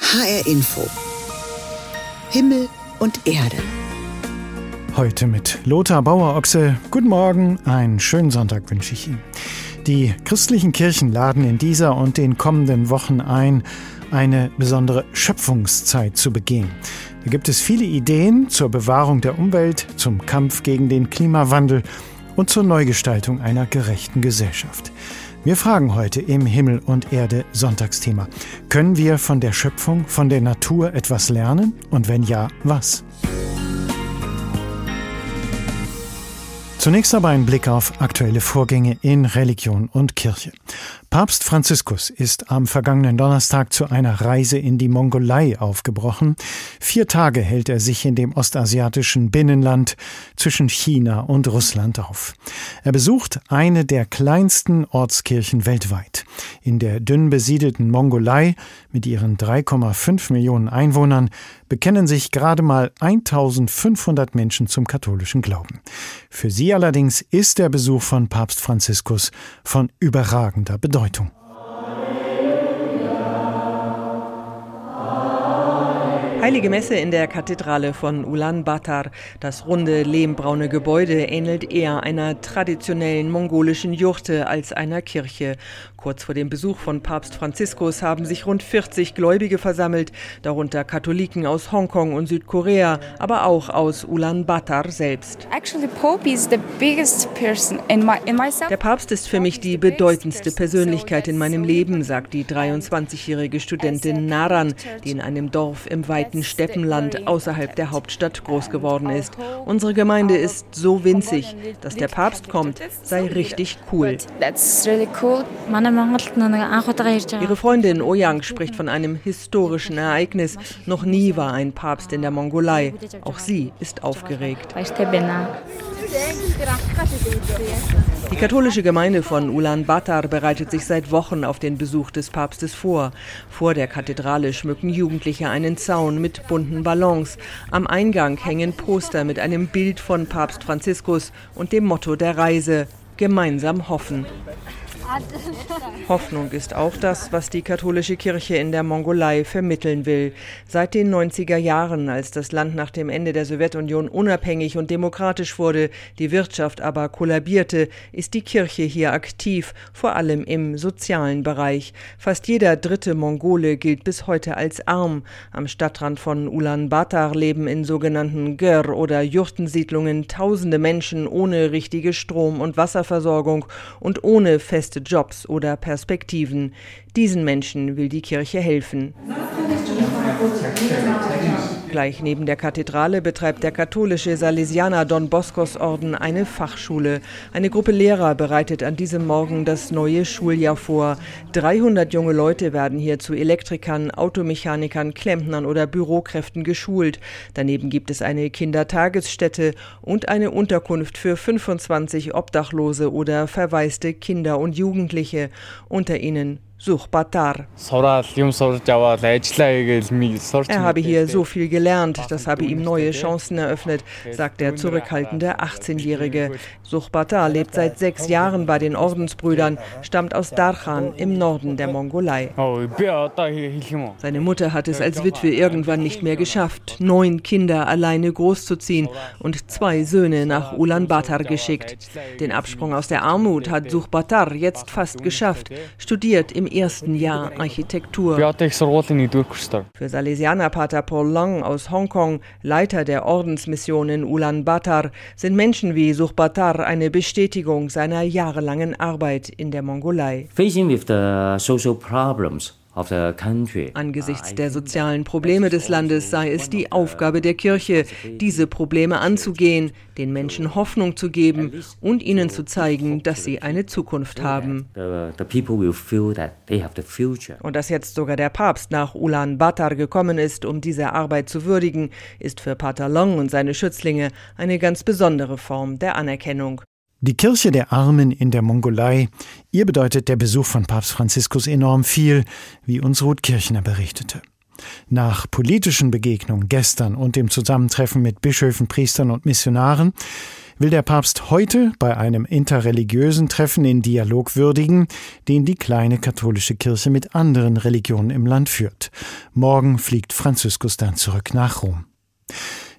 HR Info. Himmel und Erde. Heute mit Lothar Bauer-Ochse. Guten Morgen, einen schönen Sonntag wünsche ich Ihnen. Die christlichen Kirchen laden in dieser und den kommenden Wochen ein, eine besondere Schöpfungszeit zu begehen. Da gibt es viele Ideen zur Bewahrung der Umwelt, zum Kampf gegen den Klimawandel und zur Neugestaltung einer gerechten Gesellschaft. Wir fragen heute im Himmel und Erde Sonntagsthema. Können wir von der Schöpfung, von der Natur etwas lernen? Und wenn ja, was? Zunächst aber ein Blick auf aktuelle Vorgänge in Religion und Kirche. Papst Franziskus ist am vergangenen Donnerstag zu einer Reise in die Mongolei aufgebrochen. Vier Tage hält er sich in dem ostasiatischen Binnenland zwischen China und Russland auf. Er besucht eine der kleinsten Ortskirchen weltweit. In der dünn besiedelten Mongolei mit ihren 3,5 Millionen Einwohnern bekennen sich gerade mal 1500 Menschen zum katholischen Glauben. Für sie allerdings ist der Besuch von Papst Franziskus von überragender Bedeutung. Heilige Messe in der Kathedrale von Ulaanbaatar. Das runde, lehmbraune Gebäude ähnelt eher einer traditionellen mongolischen Jurte als einer Kirche. Kurz vor dem Besuch von Papst Franziskus haben sich rund 40 Gläubige versammelt, darunter Katholiken aus Hongkong und Südkorea, aber auch aus Ulaanbaatar selbst. Der Papst ist für mich die bedeutendste Persönlichkeit in meinem Leben, sagt die 23-jährige Studentin Naran, die in einem Dorf im weiten Steppenland außerhalb der Hauptstadt groß geworden ist. Unsere Gemeinde ist so winzig, dass der Papst kommt, sei richtig cool. Ihre Freundin Oyang spricht von einem historischen Ereignis. Noch nie war ein Papst in der Mongolei. Auch sie ist aufgeregt. Die katholische Gemeinde von Ulaanbaatar bereitet sich seit Wochen auf den Besuch des Papstes vor. Vor der Kathedrale schmücken Jugendliche einen Zaun mit bunten Ballons. Am Eingang hängen Poster mit einem Bild von Papst Franziskus und dem Motto der Reise: Gemeinsam hoffen. Hoffnung ist auch das, was die katholische Kirche in der Mongolei vermitteln will. Seit den 90er Jahren, als das Land nach dem Ende der Sowjetunion unabhängig und demokratisch wurde, die Wirtschaft aber kollabierte, ist die Kirche hier aktiv, vor allem im sozialen Bereich. Fast jeder dritte Mongole gilt bis heute als arm. Am Stadtrand von Ulaanbaatar leben in sogenannten Gör- oder Jurtensiedlungen tausende Menschen ohne richtige Strom- und Wasserversorgung und ohne feste feste Jobs oder Perspektiven. Diesen Menschen will die Kirche helfen. Gleich neben der Kathedrale betreibt der katholische Salesianer Don Boscos Orden eine Fachschule. Eine Gruppe Lehrer bereitet an diesem Morgen das neue Schuljahr vor. 300 junge Leute werden hier zu Elektrikern, Automechanikern, Klempnern oder Bürokräften geschult. Daneben gibt es eine Kindertagesstätte und eine Unterkunft für 25 Obdachlose oder verwaiste Kinder und Jugendliche. Unter ihnen Suchbatar. Er habe hier so viel gelernt, das habe ihm neue Chancen eröffnet, sagt der zurückhaltende 18-Jährige. Suchbatar lebt seit sechs Jahren bei den Ordensbrüdern, stammt aus Darchan im Norden der Mongolei. Seine Mutter hat es als Witwe irgendwann nicht mehr geschafft, neun Kinder alleine großzuziehen und zwei Söhne nach Ulaanbaatar geschickt. Den Absprung aus der Armut hat Suchbatar jetzt fast geschafft, studiert im ersten Jahr Architektur. Für Salesianerpater Paul Long aus Hongkong, Leiter der Ordensmission in Ulaanbaatar, sind Menschen wie Suchbatar eine Bestätigung seiner jahrelangen Arbeit in der Mongolei. Facing with the social problems Angesichts der sozialen Probleme des Landes sei es die Aufgabe der Kirche, diese Probleme anzugehen, den Menschen Hoffnung zu geben und ihnen zu zeigen, dass sie eine Zukunft haben. Und dass jetzt sogar der Papst nach Ulaanbaatar gekommen ist, um diese Arbeit zu würdigen, ist für Pater Long und seine Schützlinge eine ganz besondere Form der Anerkennung. Die Kirche der Armen in der Mongolei, ihr bedeutet der Besuch von Papst Franziskus enorm viel, wie uns Ruth Kirchner berichtete. Nach politischen Begegnungen gestern und dem Zusammentreffen mit Bischöfen, Priestern und Missionaren will der Papst heute bei einem interreligiösen Treffen in Dialog würdigen, den die kleine katholische Kirche mit anderen Religionen im Land führt. Morgen fliegt Franziskus dann zurück nach Rom.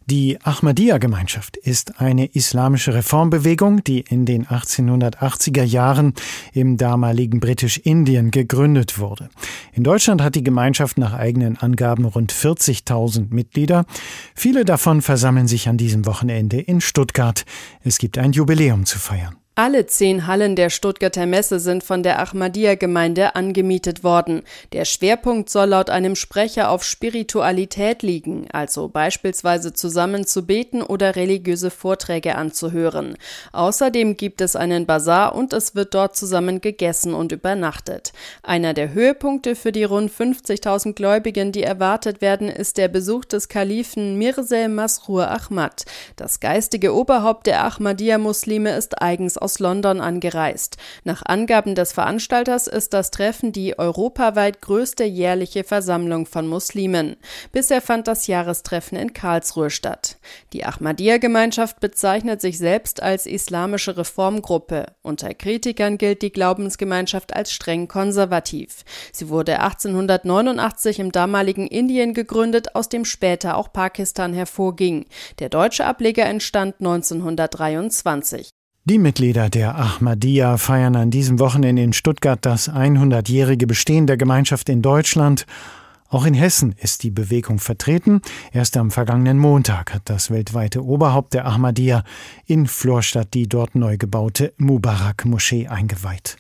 Die Ahmadiyya-Gemeinschaft ist eine islamische Reformbewegung, die in den 1880er Jahren im damaligen Britisch-Indien gegründet wurde. In Deutschland hat die Gemeinschaft nach eigenen Angaben rund 40.000 Mitglieder. Viele davon versammeln sich an diesem Wochenende in Stuttgart. Es gibt ein Jubiläum zu feiern. Alle zehn Hallen der Stuttgarter Messe sind von der Ahmadiyya-Gemeinde angemietet worden. Der Schwerpunkt soll laut einem Sprecher auf Spiritualität liegen, also beispielsweise zusammen zu beten oder religiöse Vorträge anzuhören. Außerdem gibt es einen Bazar und es wird dort zusammen gegessen und übernachtet. Einer der Höhepunkte für die rund 50.000 Gläubigen, die erwartet werden, ist der Besuch des Kalifen Mirza Masrur Ahmad. Das geistige Oberhaupt der Ahmadiyya-Muslime ist eigens aus London angereist. Nach Angaben des Veranstalters ist das Treffen die europaweit größte jährliche Versammlung von Muslimen. Bisher fand das Jahrestreffen in Karlsruhe statt. Die Ahmadiyya-Gemeinschaft bezeichnet sich selbst als islamische Reformgruppe. Unter Kritikern gilt die Glaubensgemeinschaft als streng konservativ. Sie wurde 1889 im damaligen Indien gegründet, aus dem später auch Pakistan hervorging. Der deutsche Ableger entstand 1923. Die Mitglieder der Ahmadiyya feiern an diesem Wochenende in Stuttgart das 100-jährige Bestehen der Gemeinschaft in Deutschland. Auch in Hessen ist die Bewegung vertreten. Erst am vergangenen Montag hat das weltweite Oberhaupt der Ahmadiyya in Florstadt die dort neu gebaute Mubarak-Moschee eingeweiht.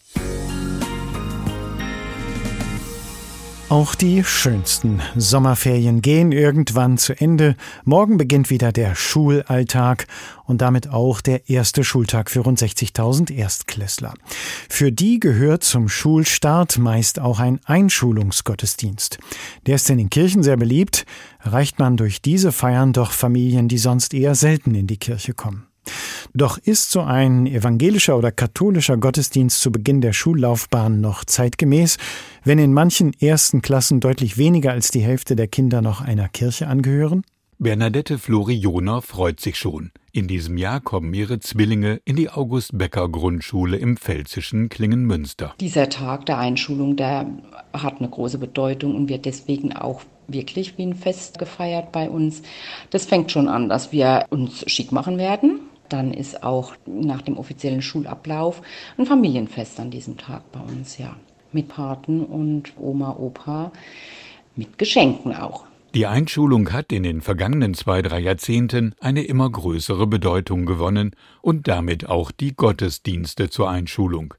Auch die schönsten Sommerferien gehen irgendwann zu Ende. Morgen beginnt wieder der Schulalltag und damit auch der erste Schultag für rund 60.000 Erstklässler. Für die gehört zum Schulstart meist auch ein Einschulungsgottesdienst. Der ist in den Kirchen sehr beliebt, erreicht man durch diese Feiern doch Familien, die sonst eher selten in die Kirche kommen. Doch ist so ein evangelischer oder katholischer Gottesdienst zu Beginn der Schullaufbahn noch zeitgemäß, wenn in manchen ersten Klassen deutlich weniger als die Hälfte der Kinder noch einer Kirche angehören? Bernadette Florioner freut sich schon. In diesem Jahr kommen ihre Zwillinge in die August-Becker-Grundschule im pfälzischen Klingenmünster. Dieser Tag der Einschulung, der hat eine große Bedeutung und wird deswegen auch wirklich wie ein Fest gefeiert bei uns. Das fängt schon an, dass wir uns schick machen werden dann ist auch nach dem offiziellen Schulablauf ein Familienfest an diesem Tag bei uns, ja. Mit Paten und Oma, Opa, mit Geschenken auch. Die Einschulung hat in den vergangenen zwei, drei Jahrzehnten eine immer größere Bedeutung gewonnen und damit auch die Gottesdienste zur Einschulung.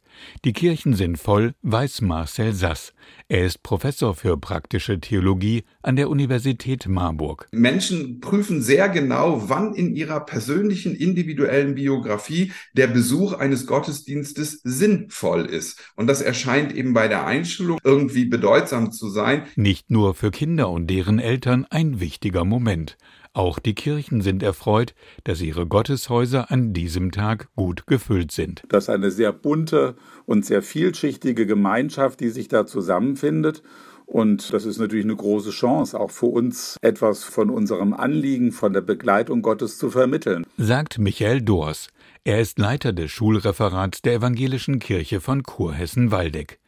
Die Kirchen sind voll, weiß Marcel Sass. Er ist Professor für praktische Theologie an der Universität Marburg. Menschen prüfen sehr genau, wann in ihrer persönlichen individuellen Biografie der Besuch eines Gottesdienstes sinnvoll ist. Und das erscheint eben bei der Einschulung irgendwie bedeutsam zu sein. Nicht nur für Kinder und deren Eltern ein wichtiger Moment. Auch die Kirchen sind erfreut, dass ihre Gotteshäuser an diesem Tag gut gefüllt sind. Das ist eine sehr bunte und sehr vielschichtige Gemeinschaft, die sich da zusammenfindet. Und das ist natürlich eine große Chance, auch für uns etwas von unserem Anliegen, von der Begleitung Gottes zu vermitteln. Sagt Michael Dors. Er ist Leiter des Schulreferats der Evangelischen Kirche von Kurhessen-Waldeck.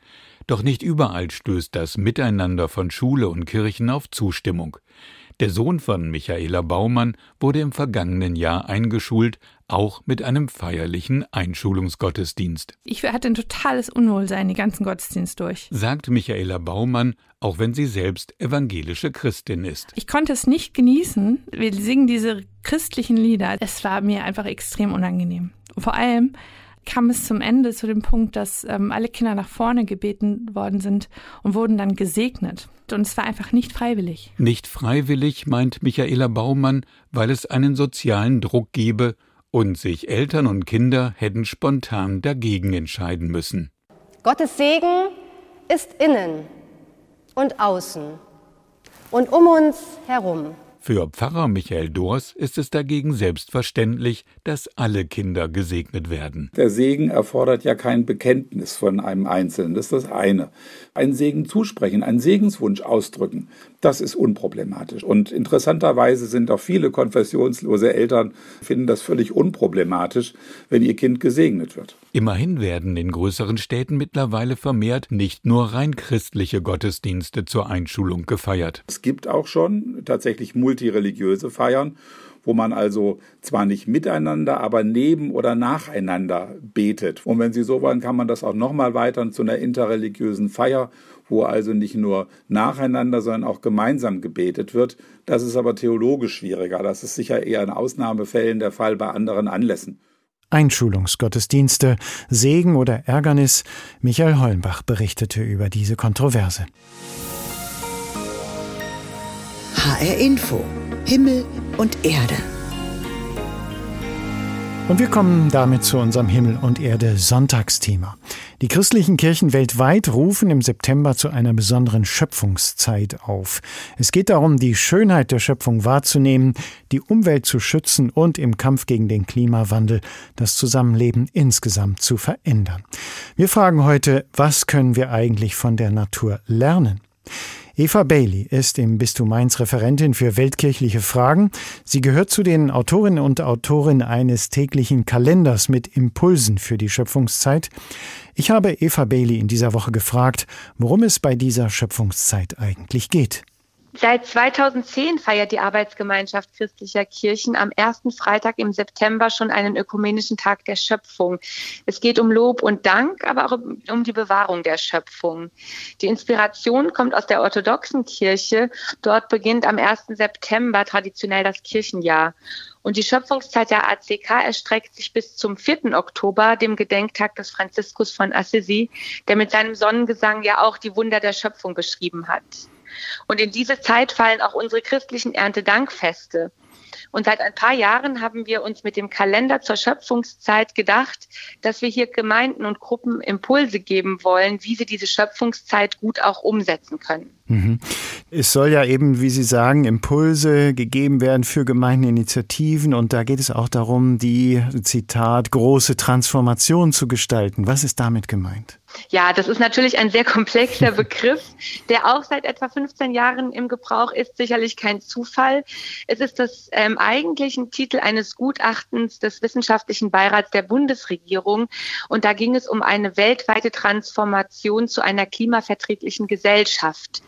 Doch nicht überall stößt das Miteinander von Schule und Kirchen auf Zustimmung. Der Sohn von Michaela Baumann wurde im vergangenen Jahr eingeschult, auch mit einem feierlichen Einschulungsgottesdienst. Ich hatte ein totales Unwohlsein den ganzen Gottesdienst durch. Sagt Michaela Baumann, auch wenn sie selbst evangelische Christin ist. Ich konnte es nicht genießen. Wir singen diese christlichen Lieder. Es war mir einfach extrem unangenehm. Vor allem, kam es zum Ende zu dem Punkt, dass ähm, alle Kinder nach vorne gebeten worden sind und wurden dann gesegnet. Und es war einfach nicht freiwillig. Nicht freiwillig, meint Michaela Baumann, weil es einen sozialen Druck gebe und sich Eltern und Kinder hätten spontan dagegen entscheiden müssen. Gottes Segen ist innen und außen und um uns herum. Für Pfarrer Michael Dors ist es dagegen selbstverständlich, dass alle Kinder gesegnet werden. Der Segen erfordert ja kein Bekenntnis von einem Einzelnen, das ist das eine. Ein Segen zusprechen, einen Segenswunsch ausdrücken, Das ist unproblematisch. Und interessanterweise sind auch viele konfessionslose Eltern finden das völlig unproblematisch, wenn ihr Kind gesegnet wird. Immerhin werden in größeren Städten mittlerweile vermehrt nicht nur rein christliche Gottesdienste zur Einschulung gefeiert. Es gibt auch schon tatsächlich multireligiöse Feiern wo man also zwar nicht miteinander, aber neben oder nacheinander betet. Und wenn Sie so wollen, kann man das auch nochmal weitern zu einer interreligiösen Feier, wo also nicht nur nacheinander, sondern auch gemeinsam gebetet wird. Das ist aber theologisch schwieriger. Das ist sicher eher in Ausnahmefällen der Fall bei anderen Anlässen. Einschulungsgottesdienste, Segen oder Ärgernis. Michael Hollenbach berichtete über diese Kontroverse. HR Info. Himmel und Erde. Und wir kommen damit zu unserem Himmel und Erde Sonntagsthema. Die christlichen Kirchen weltweit rufen im September zu einer besonderen Schöpfungszeit auf. Es geht darum, die Schönheit der Schöpfung wahrzunehmen, die Umwelt zu schützen und im Kampf gegen den Klimawandel das Zusammenleben insgesamt zu verändern. Wir fragen heute, was können wir eigentlich von der Natur lernen? Eva Bailey ist im Bistum Mainz Referentin für weltkirchliche Fragen. Sie gehört zu den Autorinnen und Autoren eines täglichen Kalenders mit Impulsen für die Schöpfungszeit. Ich habe Eva Bailey in dieser Woche gefragt, worum es bei dieser Schöpfungszeit eigentlich geht. Seit 2010 feiert die Arbeitsgemeinschaft christlicher Kirchen am ersten Freitag im September schon einen ökumenischen Tag der Schöpfung. Es geht um Lob und Dank, aber auch um die Bewahrung der Schöpfung. Die Inspiration kommt aus der orthodoxen Kirche. Dort beginnt am 1. September traditionell das Kirchenjahr. Und die Schöpfungszeit der ACK erstreckt sich bis zum 4. Oktober, dem Gedenktag des Franziskus von Assisi, der mit seinem Sonnengesang ja auch die Wunder der Schöpfung beschrieben hat. Und in diese Zeit fallen auch unsere christlichen Erntedankfeste. Und seit ein paar Jahren haben wir uns mit dem Kalender zur Schöpfungszeit gedacht, dass wir hier Gemeinden und Gruppen Impulse geben wollen, wie sie diese Schöpfungszeit gut auch umsetzen können. Mhm. Es soll ja eben, wie Sie sagen, Impulse gegeben werden für Gemeindeninitiativen und da geht es auch darum, die, Zitat, große Transformation zu gestalten. Was ist damit gemeint? Ja, das ist natürlich ein sehr komplexer Begriff, der auch seit etwa 15 Jahren im Gebrauch ist. Sicherlich kein Zufall. Es ist das ähm, eigentlichen Titel eines Gutachtens des Wissenschaftlichen Beirats der Bundesregierung. Und da ging es um eine weltweite Transformation zu einer klimaverträglichen Gesellschaft.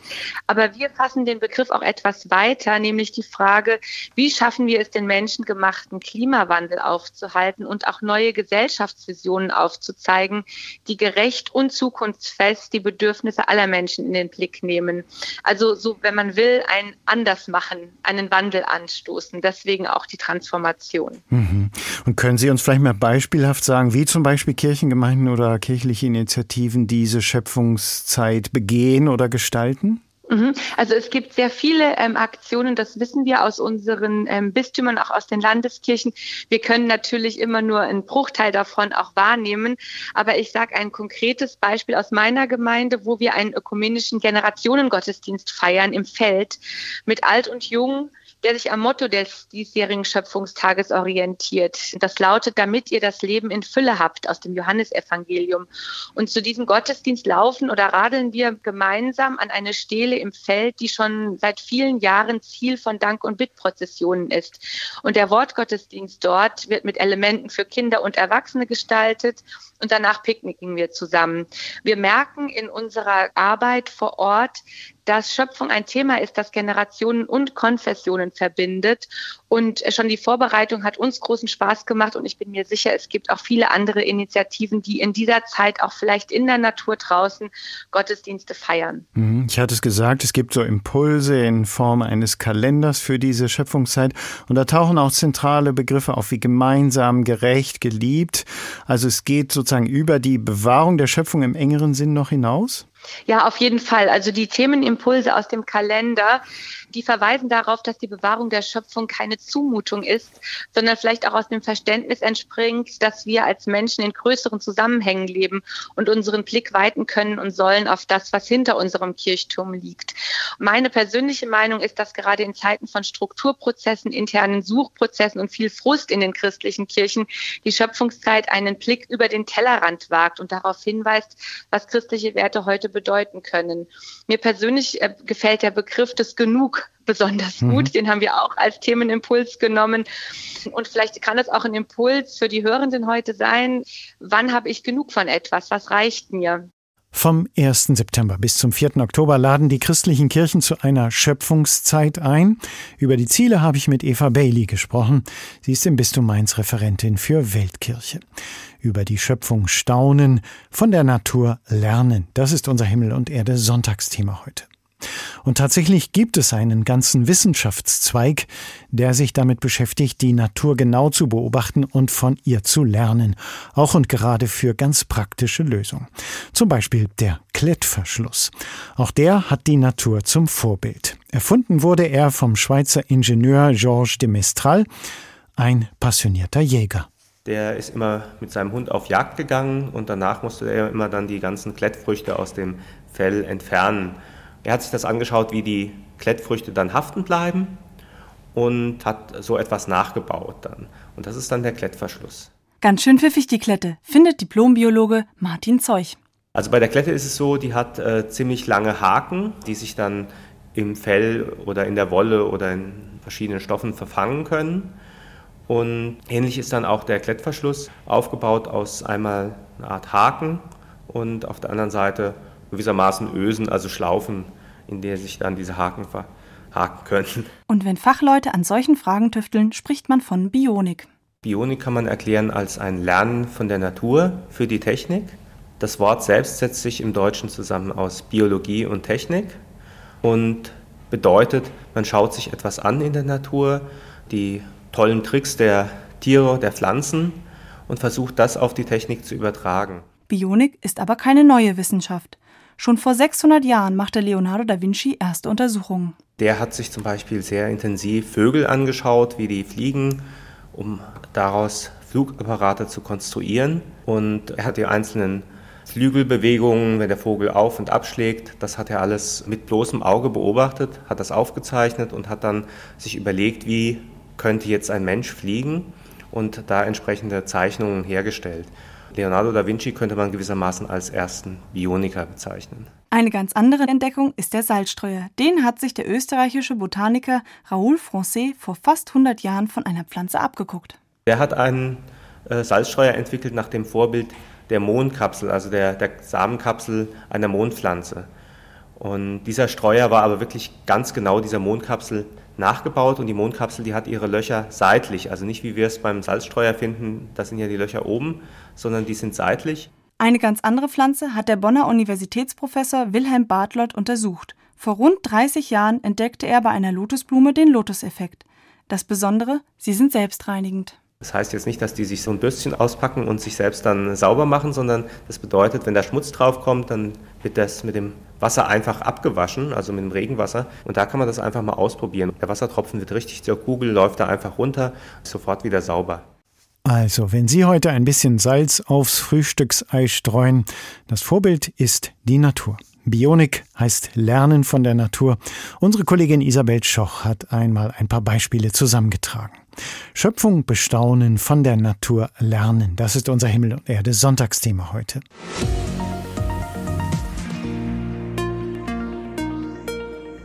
Aber wir fassen den Begriff auch etwas weiter, nämlich die Frage, wie schaffen wir es, den menschengemachten Klimawandel aufzuhalten und auch neue Gesellschaftsvisionen aufzuzeigen, die gerecht und zukunftsfest die Bedürfnisse aller Menschen in den Blick nehmen. Also so, wenn man will, ein Andersmachen, einen Wandel anstoßen. Deswegen auch die Transformation. Mhm. Und können Sie uns vielleicht mal beispielhaft sagen, wie zum Beispiel Kirchengemeinden oder kirchliche Initiativen diese Schöpfungszeit begehen oder gestalten? Mhm. Also es gibt sehr viele ähm, Aktionen, das wissen wir aus unseren ähm, Bistümern, auch aus den Landeskirchen. Wir können natürlich immer nur einen Bruchteil davon auch wahrnehmen, aber ich sage ein konkretes Beispiel aus meiner Gemeinde, wo wir einen ökumenischen Generationengottesdienst feiern im Feld mit Alt und Jung der sich am Motto des diesjährigen Schöpfungstages orientiert. Das lautet, damit ihr das Leben in Fülle habt aus dem Johannesevangelium. Und zu diesem Gottesdienst laufen oder radeln wir gemeinsam an eine Stele im Feld, die schon seit vielen Jahren Ziel von Dank- und Bittprozessionen ist. Und der Wortgottesdienst dort wird mit Elementen für Kinder und Erwachsene gestaltet und danach picknicken wir zusammen. Wir merken in unserer Arbeit vor Ort, dass Schöpfung ein Thema ist, das Generationen und Konfessionen verbindet. Und schon die Vorbereitung hat uns großen Spaß gemacht und ich bin mir sicher, es gibt auch viele andere Initiativen, die in dieser Zeit auch vielleicht in der Natur draußen Gottesdienste feiern. Mhm. Ich hatte es gesagt, es gibt so Impulse in Form eines Kalenders für diese Schöpfungszeit und da tauchen auch zentrale Begriffe auf wie gemeinsam, gerecht, geliebt. Also es geht sozusagen über die Bewahrung der Schöpfung im engeren Sinn noch hinaus? Ja, auf jeden Fall. Also die Themenimpulse aus dem Kalender, die verweisen darauf, dass die Bewahrung der Schöpfung keine Zumutung ist, sondern vielleicht auch aus dem Verständnis entspringt, dass wir als Menschen in größeren Zusammenhängen leben und unseren Blick weiten können und sollen auf das, was hinter unserem Kirchturm liegt. Meine persönliche Meinung ist, dass gerade in Zeiten von Strukturprozessen, internen Suchprozessen und viel Frust in den christlichen Kirchen die Schöpfungszeit einen Blick über den Tellerrand wagt und darauf hinweist, was christliche Werte heute bedeuten können. Mir persönlich äh, gefällt der Begriff des Genug besonders mhm. gut. Den haben wir auch als Themenimpuls genommen. Und vielleicht kann es auch ein Impuls für die Hörenden heute sein. Wann habe ich genug von etwas? Was reicht mir? Vom 1. September bis zum 4. Oktober laden die christlichen Kirchen zu einer Schöpfungszeit ein. Über die Ziele habe ich mit Eva Bailey gesprochen. Sie ist im Bistum Mainz Referentin für Weltkirche. Über die Schöpfung staunen, von der Natur lernen. Das ist unser Himmel und Erde Sonntagsthema heute. Und tatsächlich gibt es einen ganzen Wissenschaftszweig, der sich damit beschäftigt, die Natur genau zu beobachten und von ihr zu lernen, auch und gerade für ganz praktische Lösungen. Zum Beispiel der Klettverschluss. Auch der hat die Natur zum Vorbild. Erfunden wurde er vom Schweizer Ingenieur Georges de Mestral, ein passionierter Jäger. Der ist immer mit seinem Hund auf Jagd gegangen und danach musste er immer dann die ganzen Klettfrüchte aus dem Fell entfernen. Er hat sich das angeschaut, wie die Klettfrüchte dann haften bleiben und hat so etwas nachgebaut dann. Und das ist dann der Klettverschluss. Ganz schön pfiffig die Klette, findet Diplombiologe Martin Zeuch. Also bei der Klette ist es so, die hat äh, ziemlich lange Haken, die sich dann im Fell oder in der Wolle oder in verschiedenen Stoffen verfangen können. Und ähnlich ist dann auch der Klettverschluss aufgebaut aus einmal einer Art Haken und auf der anderen Seite gewissermaßen Ösen, also Schlaufen, in der sich dann diese Haken verhaken können. Und wenn Fachleute an solchen Fragen tüfteln, spricht man von Bionik. Bionik kann man erklären als ein Lernen von der Natur für die Technik. Das Wort selbst setzt sich im Deutschen zusammen aus Biologie und Technik und bedeutet, man schaut sich etwas an in der Natur, die tollen Tricks der Tiere, der Pflanzen und versucht das auf die Technik zu übertragen. Bionik ist aber keine neue Wissenschaft. Schon vor 600 Jahren machte Leonardo da Vinci erste Untersuchungen. Der hat sich zum Beispiel sehr intensiv Vögel angeschaut, wie die fliegen, um daraus Flugapparate zu konstruieren. Und er hat die einzelnen Flügelbewegungen, wenn der Vogel auf und abschlägt, das hat er alles mit bloßem Auge beobachtet, hat das aufgezeichnet und hat dann sich überlegt, wie könnte jetzt ein Mensch fliegen und da entsprechende Zeichnungen hergestellt. Leonardo da Vinci könnte man gewissermaßen als ersten Bioniker bezeichnen. Eine ganz andere Entdeckung ist der Salzstreuer. Den hat sich der österreichische Botaniker Raoul Francais vor fast 100 Jahren von einer Pflanze abgeguckt. Er hat einen äh, Salzstreuer entwickelt nach dem Vorbild der Mondkapsel, also der, der Samenkapsel einer Mondpflanze. Und dieser Streuer war aber wirklich ganz genau dieser Mondkapsel nachgebaut und die Mondkapsel, die hat ihre Löcher seitlich, also nicht wie wir es beim Salzstreuer finden, das sind ja die Löcher oben, sondern die sind seitlich. Eine ganz andere Pflanze hat der Bonner Universitätsprofessor Wilhelm Bartlott untersucht. Vor rund 30 Jahren entdeckte er bei einer Lotusblume den Lotuseffekt. Das Besondere, sie sind selbstreinigend. Das heißt jetzt nicht, dass die sich so ein Bürstchen auspacken und sich selbst dann sauber machen, sondern das bedeutet, wenn da Schmutz draufkommt, dann wird das mit dem Wasser einfach abgewaschen, also mit dem Regenwasser. Und da kann man das einfach mal ausprobieren. Der Wassertropfen wird richtig zur Kugel, läuft da einfach runter, ist sofort wieder sauber. Also, wenn Sie heute ein bisschen Salz aufs Frühstücksei streuen, das Vorbild ist die Natur. Bionik heißt Lernen von der Natur. Unsere Kollegin Isabel Schoch hat einmal ein paar Beispiele zusammengetragen. Schöpfung bestaunen, von der Natur lernen. Das ist unser Himmel und Erde Sonntagsthema heute.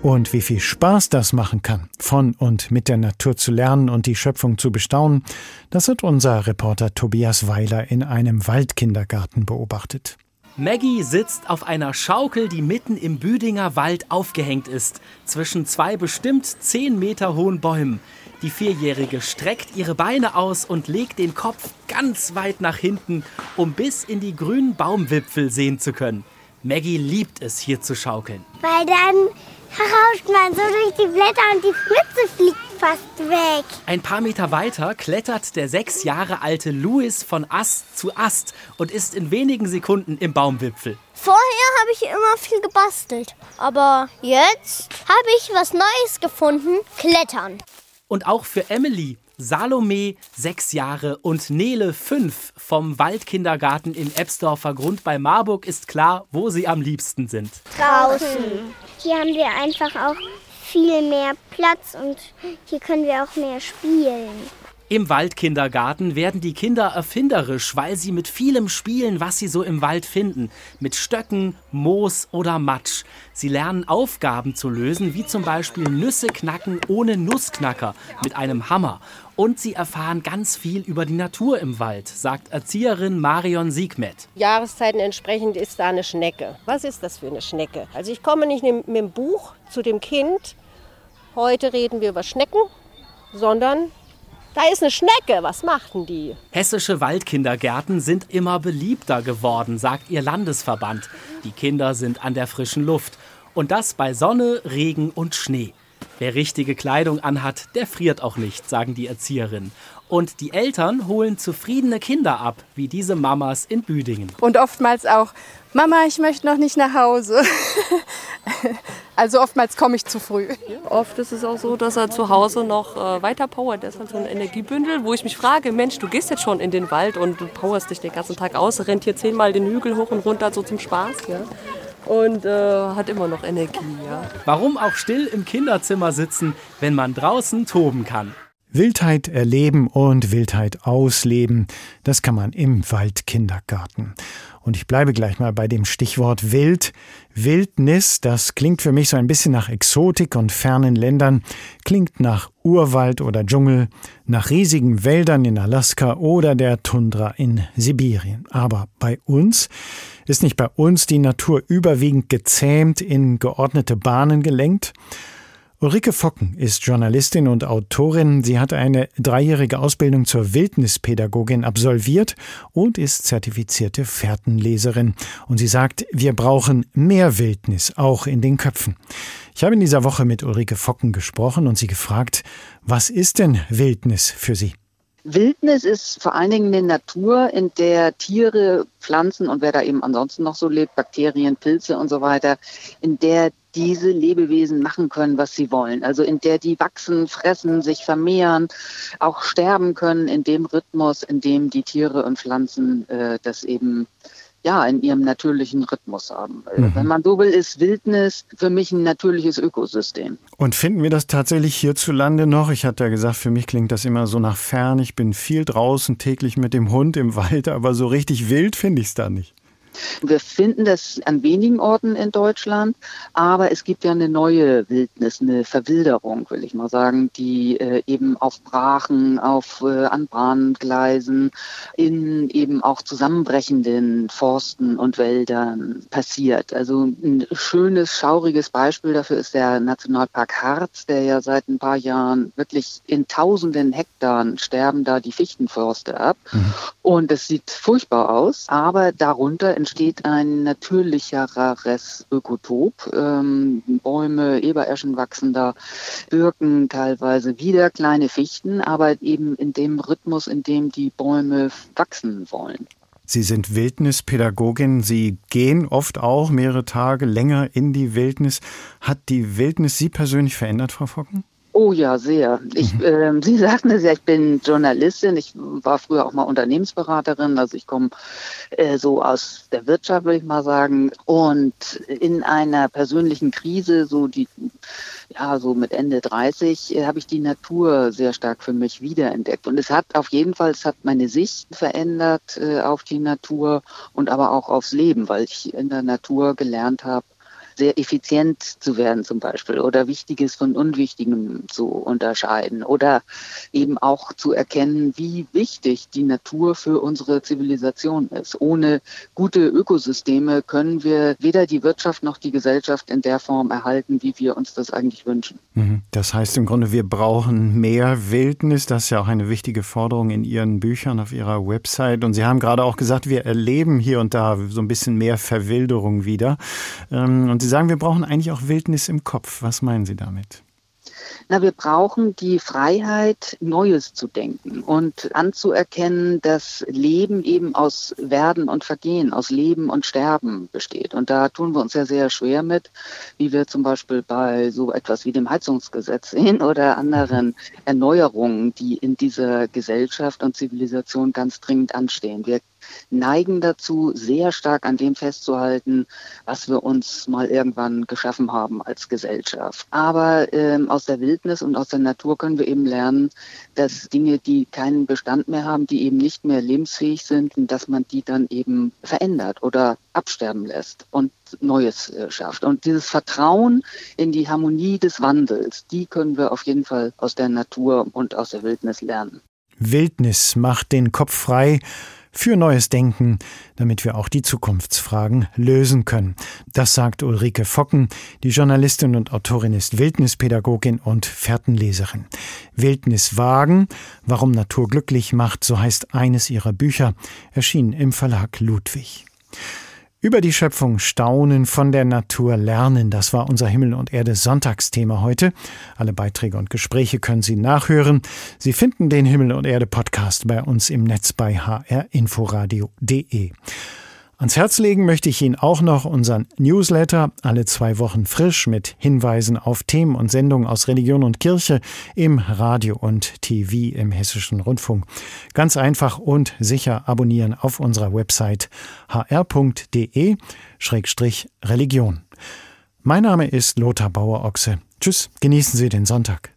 Und wie viel Spaß das machen kann, von und mit der Natur zu lernen und die Schöpfung zu bestaunen, das hat unser Reporter Tobias Weiler in einem Waldkindergarten beobachtet. Maggie sitzt auf einer Schaukel, die mitten im Büdinger Wald aufgehängt ist, zwischen zwei bestimmt zehn Meter hohen Bäumen. Die Vierjährige streckt ihre Beine aus und legt den Kopf ganz weit nach hinten, um bis in die grünen Baumwipfel sehen zu können. Maggie liebt es, hier zu schaukeln. Weil dann rauscht man so durch die Blätter und die Spitze fliegt fast weg. Ein paar Meter weiter klettert der sechs Jahre alte Louis von Ast zu Ast und ist in wenigen Sekunden im Baumwipfel. Vorher habe ich immer viel gebastelt. Aber jetzt habe ich was Neues gefunden: Klettern. Und auch für Emily, Salome, sechs Jahre, und Nele, fünf, vom Waldkindergarten in Ebsdorfer Grund bei Marburg ist klar, wo sie am liebsten sind. Draußen. Hier haben wir einfach auch viel mehr Platz und hier können wir auch mehr spielen. Im Waldkindergarten werden die Kinder erfinderisch, weil sie mit vielem spielen, was sie so im Wald finden. Mit Stöcken, Moos oder Matsch. Sie lernen Aufgaben zu lösen, wie zum Beispiel Nüsse knacken ohne Nussknacker mit einem Hammer. Und sie erfahren ganz viel über die Natur im Wald, sagt Erzieherin Marion Siegmet. Jahreszeiten entsprechend ist da eine Schnecke. Was ist das für eine Schnecke? Also ich komme nicht mit dem Buch zu dem Kind, heute reden wir über Schnecken, sondern da ist eine Schnecke, was machten die? Hessische Waldkindergärten sind immer beliebter geworden, sagt ihr Landesverband. Die Kinder sind an der frischen Luft. Und das bei Sonne, Regen und Schnee. Wer richtige Kleidung anhat, der friert auch nicht, sagen die Erzieherinnen. Und die Eltern holen zufriedene Kinder ab, wie diese Mamas in Büdingen. Und oftmals auch, Mama, ich möchte noch nicht nach Hause. also oftmals komme ich zu früh. Oft ist es auch so, dass er zu Hause noch äh, weiter powert. Das ist halt so ein Energiebündel, wo ich mich frage, Mensch, du gehst jetzt schon in den Wald und du powerst dich den ganzen Tag aus, rennt hier zehnmal den Hügel hoch und runter so zum Spaß. Ja? Und äh, hat immer noch Energie. Ja. Warum auch still im Kinderzimmer sitzen, wenn man draußen toben kann? Wildheit erleben und Wildheit ausleben, das kann man im Waldkindergarten. Und ich bleibe gleich mal bei dem Stichwort Wild. Wildnis, das klingt für mich so ein bisschen nach Exotik und fernen Ländern, klingt nach Urwald oder Dschungel, nach riesigen Wäldern in Alaska oder der Tundra in Sibirien. Aber bei uns ist nicht bei uns die Natur überwiegend gezähmt in geordnete Bahnen gelenkt? Ulrike Focken ist Journalistin und Autorin. Sie hat eine dreijährige Ausbildung zur Wildnispädagogin absolviert und ist zertifizierte Fährtenleserin. Und sie sagt, wir brauchen mehr Wildnis, auch in den Köpfen. Ich habe in dieser Woche mit Ulrike Focken gesprochen und sie gefragt, was ist denn Wildnis für sie? Wildnis ist vor allen Dingen eine Natur, in der Tiere, Pflanzen und wer da eben ansonsten noch so lebt, Bakterien, Pilze und so weiter, in der diese Lebewesen machen können, was sie wollen. Also in der die wachsen, fressen, sich vermehren, auch sterben können in dem Rhythmus, in dem die Tiere und Pflanzen äh, das eben ja, in ihrem natürlichen Rhythmus haben. Äh, mhm. Wenn man so will, ist Wildnis für mich ein natürliches Ökosystem. Und finden wir das tatsächlich hierzulande noch? Ich hatte ja gesagt, für mich klingt das immer so nach fern. Ich bin viel draußen täglich mit dem Hund im Wald, aber so richtig wild finde ich es da nicht. Wir finden das an wenigen Orten in Deutschland, aber es gibt ja eine neue Wildnis, eine Verwilderung, will ich mal sagen, die äh, eben auf Brachen, auf äh, an Bahngleisen, in eben auch zusammenbrechenden Forsten und Wäldern passiert. Also ein schönes, schauriges Beispiel dafür ist der Nationalpark Harz, der ja seit ein paar Jahren wirklich in tausenden Hektaren sterben da die Fichtenforste ab. Mhm. Und es sieht furchtbar aus, aber darunter entsteht ein natürlicheres Ökotop. Ähm, Bäume, Ebereschen wachsen da, Birken teilweise, wieder kleine Fichten, aber eben in dem Rhythmus, in dem die Bäume wachsen wollen. Sie sind Wildnispädagogin. Sie gehen oft auch mehrere Tage länger in die Wildnis. Hat die Wildnis Sie persönlich verändert, Frau Focken? Oh ja, sehr. Ich, äh, Sie sagten es ja, ich bin Journalistin. Ich war früher auch mal Unternehmensberaterin. Also ich komme äh, so aus der Wirtschaft, würde ich mal sagen. Und in einer persönlichen Krise, so die, ja, so mit Ende 30, äh, habe ich die Natur sehr stark für mich wiederentdeckt. Und es hat auf jeden Fall, es hat meine Sicht verändert äh, auf die Natur und aber auch aufs Leben, weil ich in der Natur gelernt habe, sehr effizient zu werden zum Beispiel oder Wichtiges von Unwichtigem zu unterscheiden oder eben auch zu erkennen, wie wichtig die Natur für unsere Zivilisation ist. Ohne gute Ökosysteme können wir weder die Wirtschaft noch die Gesellschaft in der Form erhalten, wie wir uns das eigentlich wünschen. Mhm. Das heißt im Grunde, wir brauchen mehr Wildnis. Das ist ja auch eine wichtige Forderung in Ihren Büchern auf Ihrer Website. Und Sie haben gerade auch gesagt, wir erleben hier und da so ein bisschen mehr Verwilderung wieder. Ähm, und Sie sagen, wir brauchen eigentlich auch Wildnis im Kopf. Was meinen Sie damit? Na, wir brauchen die Freiheit, Neues zu denken und anzuerkennen, dass Leben eben aus Werden und Vergehen, aus Leben und Sterben besteht. Und da tun wir uns ja sehr schwer mit, wie wir zum Beispiel bei so etwas wie dem Heizungsgesetz sehen oder anderen Erneuerungen, die in dieser Gesellschaft und Zivilisation ganz dringend anstehen. Wir neigen dazu, sehr stark an dem festzuhalten, was wir uns mal irgendwann geschaffen haben als Gesellschaft. Aber ähm, aus der Wildnis und aus der Natur können wir eben lernen, dass Dinge, die keinen Bestand mehr haben, die eben nicht mehr lebensfähig sind, dass man die dann eben verändert oder absterben lässt und Neues äh, schafft. Und dieses Vertrauen in die Harmonie des Wandels, die können wir auf jeden Fall aus der Natur und aus der Wildnis lernen. Wildnis macht den Kopf frei für neues Denken, damit wir auch die Zukunftsfragen lösen können. Das sagt Ulrike Focken, die Journalistin und Autorin ist Wildnispädagogin und Fährtenleserin. Wildnis wagen, warum Natur glücklich macht, so heißt eines ihrer Bücher, erschien im Verlag Ludwig. Über die Schöpfung staunen, von der Natur lernen. Das war unser Himmel und Erde Sonntagsthema heute. Alle Beiträge und Gespräche können Sie nachhören. Sie finden den Himmel und Erde Podcast bei uns im Netz bei hrinforadio.de. Ans Herz legen möchte ich Ihnen auch noch unseren Newsletter, alle zwei Wochen frisch mit Hinweisen auf Themen und Sendungen aus Religion und Kirche im Radio und TV im Hessischen Rundfunk. Ganz einfach und sicher abonnieren auf unserer Website hr.de-religion. Mein Name ist Lothar Bauer-Ochse. Tschüss, genießen Sie den Sonntag.